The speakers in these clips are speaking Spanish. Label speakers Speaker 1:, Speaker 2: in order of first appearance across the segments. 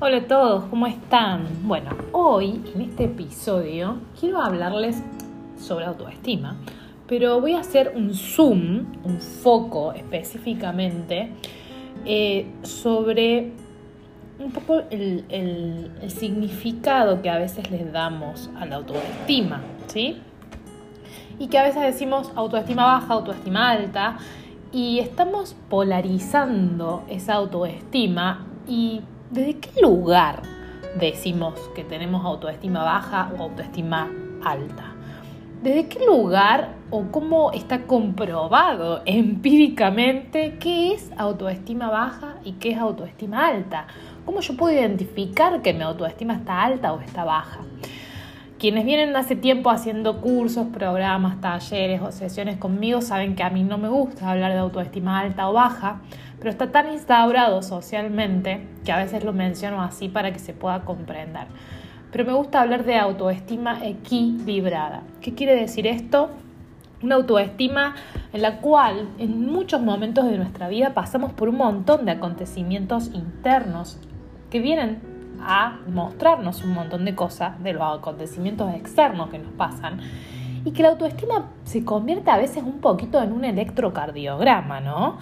Speaker 1: Hola a todos, ¿cómo están? Bueno, hoy en este episodio quiero hablarles sobre autoestima, pero voy a hacer un zoom, un foco específicamente eh, sobre un poco el, el significado que a veces les damos a la autoestima, ¿sí? Y que a veces decimos autoestima baja, autoestima alta, y estamos polarizando esa autoestima y ¿desde qué lugar decimos que tenemos autoestima baja o autoestima alta? ¿Desde qué lugar o cómo está comprobado empíricamente qué es autoestima baja y qué es autoestima alta? ¿Cómo yo puedo identificar que mi autoestima está alta o está baja? Quienes vienen hace tiempo haciendo cursos, programas, talleres o sesiones conmigo saben que a mí no me gusta hablar de autoestima alta o baja, pero está tan instaurado socialmente que a veces lo menciono así para que se pueda comprender. Pero me gusta hablar de autoestima equilibrada. ¿Qué quiere decir esto? Una autoestima en la cual en muchos momentos de nuestra vida pasamos por un montón de acontecimientos internos que vienen a mostrarnos un montón de cosas de los acontecimientos externos que nos pasan y que la autoestima se convierte a veces un poquito en un electrocardiograma, ¿no?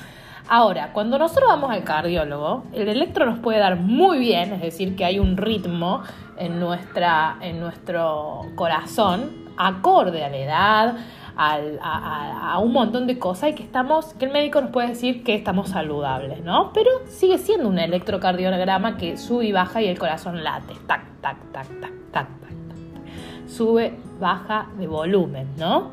Speaker 1: Ahora, cuando nosotros vamos al cardiólogo, el electro nos puede dar muy bien, es decir, que hay un ritmo en, nuestra, en nuestro corazón acorde a la edad, a, un montón de cosas y que estamos, que el médico nos puede decir que estamos saludables, ¿no? Pero sigue siendo un electrocardiograma que sube y baja y el corazón late, tac, tac, tac, tac, tac, tac, tac. Sube, baja de volumen, ¿no?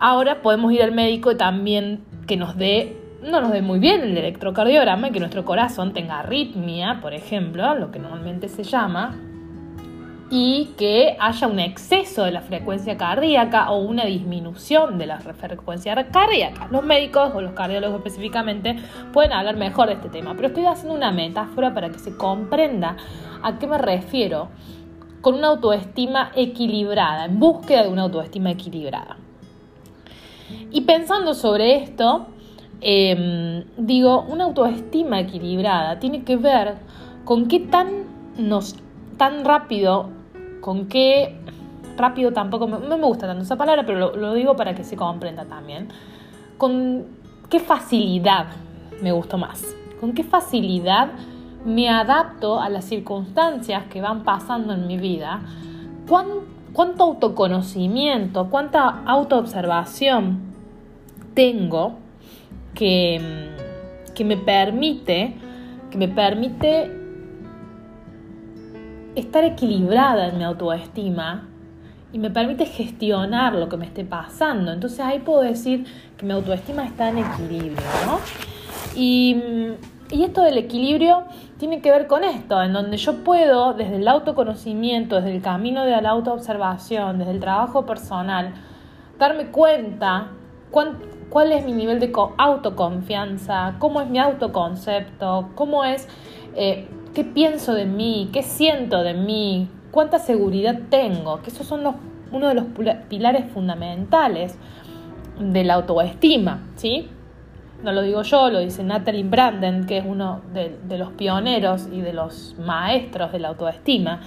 Speaker 1: Ahora podemos ir al médico también que nos dé no nos dé muy bien el electrocardiograma y que nuestro corazón tenga arritmia, por ejemplo, lo que normalmente se llama, y que haya un exceso de la frecuencia cardíaca o una disminución de la frecuencia cardíaca. Los médicos o los cardiólogos específicamente pueden hablar mejor de este tema, pero estoy haciendo una metáfora para que se comprenda a qué me refiero con una autoestima equilibrada, en búsqueda de una autoestima equilibrada. Y pensando sobre esto, em, digo, una autoestima equilibrada tiene que ver con qué tan nos tan rápido, con qué rápido tampoco, no me gusta tanto esa palabra, pero lo, digo para que se comprenda también, con qué facilidad me gustó más, con qué facilidad me adapto a las circunstancias que van pasando en mi vida, cuánto autoconocimiento, cuánta autoobservación tengo que, que me permite, que me permite estar equilibrada en mi autoestima y me permite gestionar lo que me esté pasando. Entonces ahí puedo decir que mi autoestima está en equilibrio, ¿no? Y, esto del equilibrio tiene que ver con esto, en donde yo puedo, desde el autoconocimiento, desde el camino de la autoobservación, desde el trabajo personal, darme cuenta cuál es mi nivel de autoconfianza, cómo es mi autoconcepto, cómo es... Eh, qué pienso de mí, qué siento de mí, cuánta seguridad tengo, que esos son los, uno de los pilares fundamentales de la autoestima, ¿sí? No lo digo yo, lo dice Natalie Branden, que es uno de, los pioneros y de los maestros de la autoestima.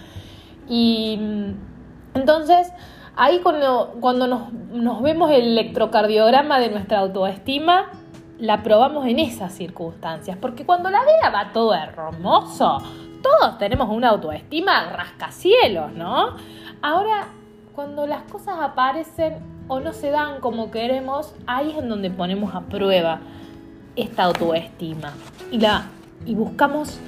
Speaker 1: Y mm, entonces, ahí cuando, cuando nos, nos vemos el electrocardiograma de nuestra autoestima, la probamos en esas circunstancias, porque cuando la vida va todo hermoso, todos tenemos una autoestima rascacielos, ¿no? Ahora, cuando las cosas aparecen o no se dan como queremos, ahí es en donde ponemos a prueba esta autoestima. Y, buscamos,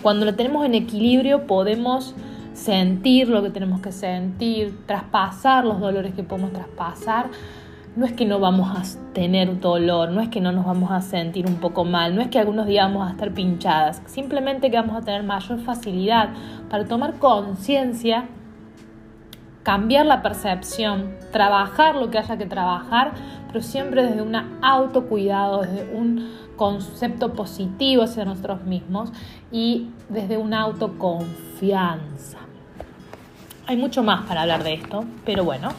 Speaker 1: cuando la tenemos en equilibrio, podemos sentir lo que tenemos que sentir, traspasar los dolores que podemos traspasar no es que no vamos a tener dolor, no es que no nos vamos a sentir un poco mal, no es que algunos días vamos a estar pinchadas, simplemente que vamos a tener mayor facilidad para tomar conciencia, cambiar la percepción, trabajar lo que haya que trabajar, pero siempre desde un autocuidado, desde un concepto positivo hacia nosotros mismos y desde una autoconfianza. Hay mucho más para hablar de esto, pero bueno,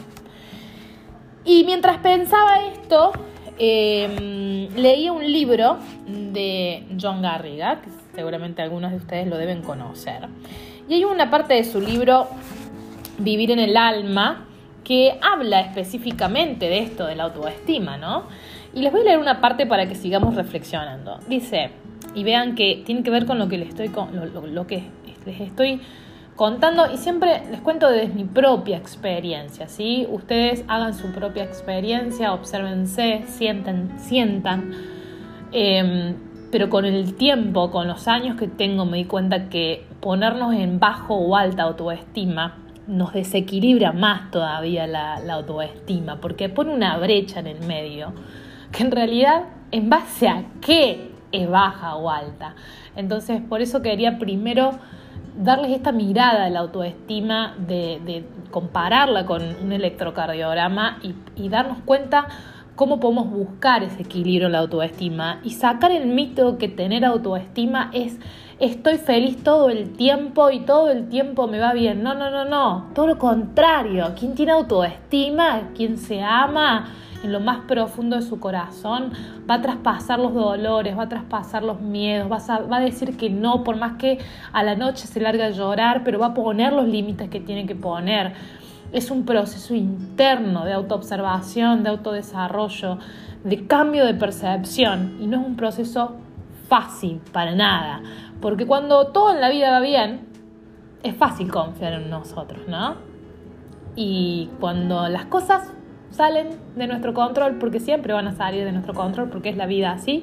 Speaker 1: y mientras pensaba esto, eh, leía un libro de John Garriga, que seguramente algunos de ustedes lo deben conocer. Y hay una parte de su libro, Vivir en el alma, que habla específicamente de esto, de la autoestima, ¿no? Y les voy a leer una parte para que sigamos reflexionando. Dice, y vean que tiene que ver con lo que les estoy, lo que les estoy contando y siempre les cuento desde mi propia experiencia, ¿sí? Ustedes hagan su propia experiencia, obsérvense, sientan, sientan. Em, pero con el tiempo, con los años que tengo, me di cuenta que ponernos en bajo o alta autoestima nos desequilibra más todavía la, autoestima, porque pone una brecha en el medio, que en realidad, ¿en base a qué es baja o alta? Entonces, por eso quería primero darles esta mirada de la autoestima, de, compararla con un electrocardiograma y, darnos cuenta cómo podemos buscar ese equilibrio en la autoestima y sacar el mito que tener autoestima es estoy feliz todo el tiempo y todo el tiempo me va bien. No, no, no, no. Todo lo contrario. Quien tiene autoestima, quien se ama, en lo más profundo de su corazón, va a traspasar los dolores, va a traspasar los miedos, va a, va a decir que no, por más que a la noche se larga a llorar, pero va a poner los límites que tiene que poner. Es un proceso interno de autoobservación, de autodesarrollo, de cambio de percepción y no es un proceso fácil para nada, porque cuando todo en la vida va bien, es fácil confiar en nosotros, ¿no? Y cuando las cosas salen de nuestro control, porque siempre van a salir de nuestro control, porque es la vida así.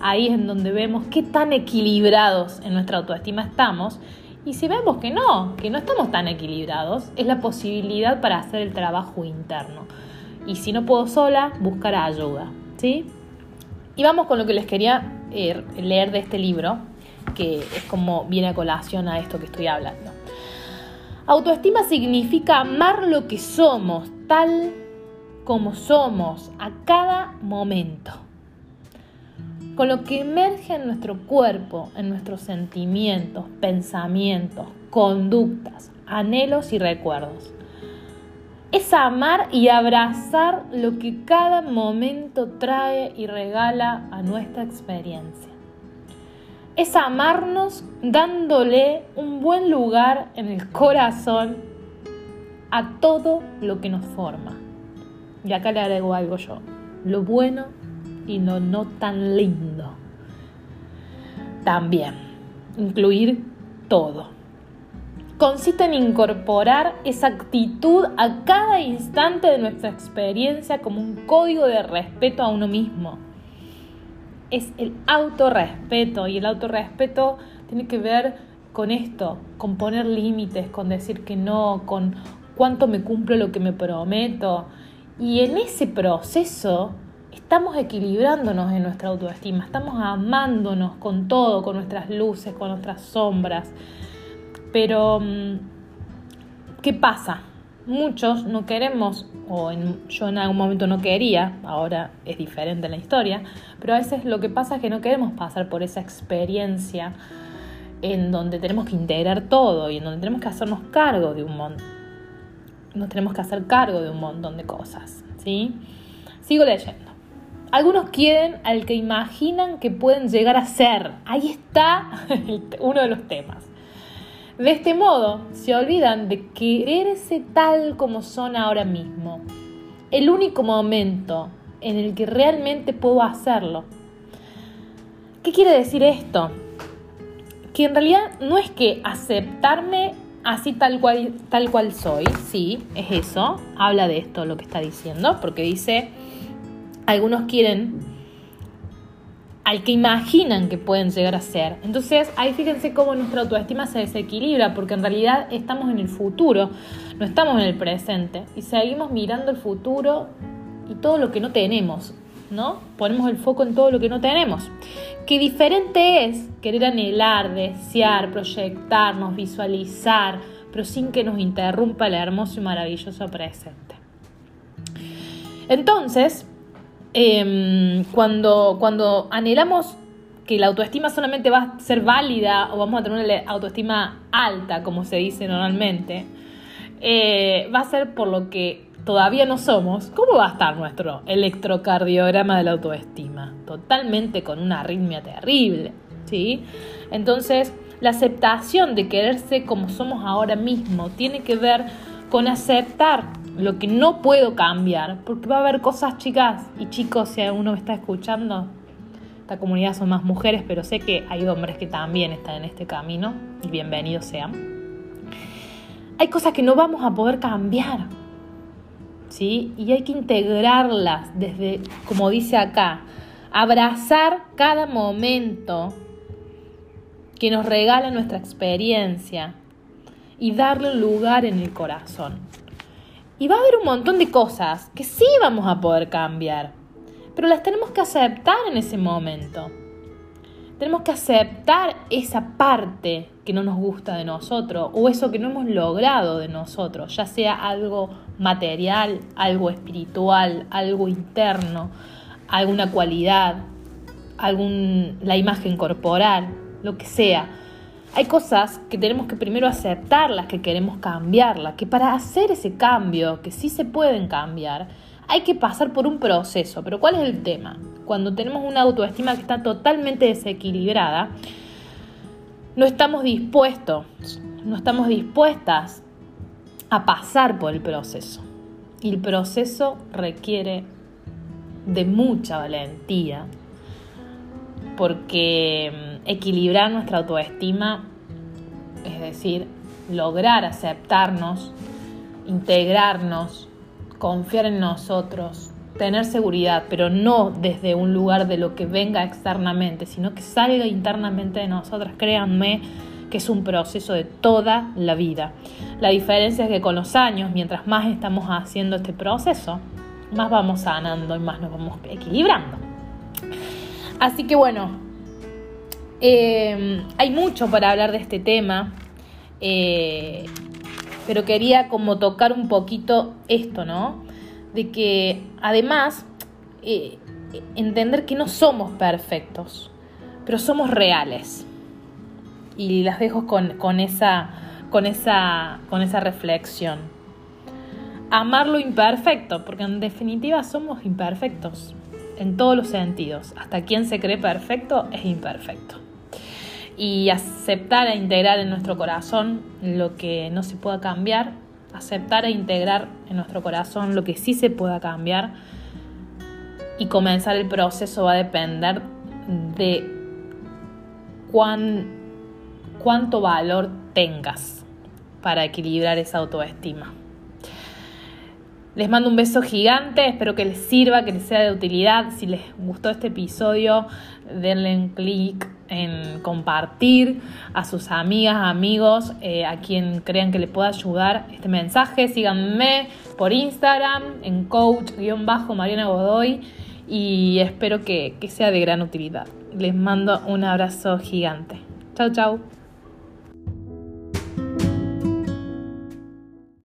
Speaker 1: Ahí es en donde vemos qué tan equilibrados en nuestra autoestima estamos. Y si vemos que no, que no estamos tan equilibrados, es la posibilidad para hacer el trabajo interno. Y si no puedo sola, buscar ayuda. ¿sí? Y vamos con lo que les quería eh, leer de este libro, que es como viene a colación a esto que estoy hablando. Autoestima significa amar lo que somos, tal como somos a cada momento. Con lo que emerge en nuestro cuerpo, en nuestros sentimientos, pensamientos, conductas, anhelos y recuerdos. Es amar y abrazar lo que cada momento trae y regala a nuestra experiencia. Es amarnos dándole un buen lugar en el corazón a todo lo que nos forma. Y acá le agrego algo yo. Lo bueno y no tan lindo. También, incluir todo. Consiste en incorporar esa actitud a cada instante de nuestra experiencia como un código de respeto a uno mismo. Es el autorrespeto y el autorrespeto tiene que ver con esto, con poner límites, con decir que no, con cuánto me cumplo lo que me prometo, y en ese proceso estamos equilibrándonos en nuestra autoestima, estamos amándonos con todo, con nuestras luces, con nuestras sombras. Pero, mm, ¿qué pasa? Muchos no queremos, o yo en algún momento no quería, ahora es diferente la historia, pero a veces lo que pasa es que no queremos pasar por esa experiencia en donde tenemos que integrar todo y en donde tenemos que hacernos cargo de un montón nos tenemos que hacer cargo de un montón de cosas, ¿sí? Sigo leyendo. Algunos quieren al que imaginan que pueden llegar a ser. Ahí está uno de los temas. De este modo, se olvidan de quererse tal como son ahora mismo. El único momento en el que realmente puedo hacerlo. ¿Qué quiere decir esto? Que en realidad no es que aceptarme así tal cual, tal cual soy, sí, es eso, habla de esto lo que está diciendo, porque dice, algunos quieren al que imaginan que pueden llegar a ser. Entonces, ahí fíjense cómo nuestra autoestima se desequilibra, porque en realidad estamos en el futuro, no estamos en el presente, y seguimos mirando el futuro y todo lo que no tenemos, ¿no? Ponemos el foco en todo lo que no tenemos. Qué diferente es querer anhelar, desear, proyectarnos, visualizar, pero sin que nos interrumpa el hermoso y maravilloso presente. Entonces, em, cuando, cuando anhelamos que la autoestima solamente va a ser válida o vamos a tener una autoestima alta, como se dice normalmente, eh, va a ser por lo que todavía no somos, ¿cómo va a estar nuestro electrocardiograma de la autoestima? Totalmente con una arritmia terrible, ¿sí? Entonces, la aceptación de quererse como somos ahora mismo tiene que ver con aceptar lo que no puedo cambiar, porque va a haber cosas chicas y chicos, si alguno me está escuchando, esta comunidad son más mujeres, pero sé que hay hombres que también están en este camino y bienvenidos sean. Hay cosas que no vamos a poder cambiar, ¿sí? Y hay que integrarlas desde, como dice acá, abrazar cada momento que nos regala nuestra experiencia y darle lugar en el corazón. Y va a haber un montón de cosas que sí vamos a poder cambiar pero las tenemos que aceptar en ese momento. Tenemos que aceptar esa parte que no nos gusta de nosotros o eso que no hemos logrado de nosotros, ya sea algo material, algo espiritual, algo interno, alguna cualidad, algún, la imagen corporal, lo que sea. Hay cosas que tenemos que primero aceptarlas, que queremos cambiarlas, que para hacer ese cambio, que sí se pueden cambiar, hay que pasar por un proceso. Pero ¿cuál es el tema? Cuando tenemos una autoestima que está totalmente desequilibrada, no estamos dispuestos, no estamos dispuestas a pasar por el proceso. Y el proceso requiere de mucha valentía, porque equilibrar nuestra autoestima, es decir, lograr aceptarnos, integrarnos, confiar en nosotros, tener seguridad, pero no desde un lugar de lo que venga externamente, sino que salga internamente de nosotras. Créanme que es un proceso de toda la vida. La diferencia es que con los años, mientras más estamos haciendo este proceso, más vamos sanando y más nos vamos equilibrando. Así que bueno, eh, hay mucho para hablar de este tema. Eh, pero quería como tocar un poquito esto, ¿no? De que además eh, entender que no somos perfectos, pero somos reales. Y las dejo con, con, esa, con, esa, con esa reflexión. Amar lo imperfecto, porque en definitiva somos imperfectos en todos los sentidos. Hasta quien se cree perfecto es imperfecto y aceptar e integrar en nuestro corazón lo que no se pueda cambiar, aceptar e integrar en nuestro corazón lo que sí se pueda cambiar y comenzar el proceso va a depender de cuán, cuánto valor tengas para equilibrar esa autoestima. Les mando un beso gigante, espero que les sirva, que les sea de utilidad. Si les gustó este episodio, denle un clic en compartir a sus amigas, amigos, eh, a quien crean que le pueda ayudar este mensaje. Síganme por Instagram en coach-mariana Godoy y espero que, que sea de gran utilidad. Les mando un abrazo gigante. Chao, chao.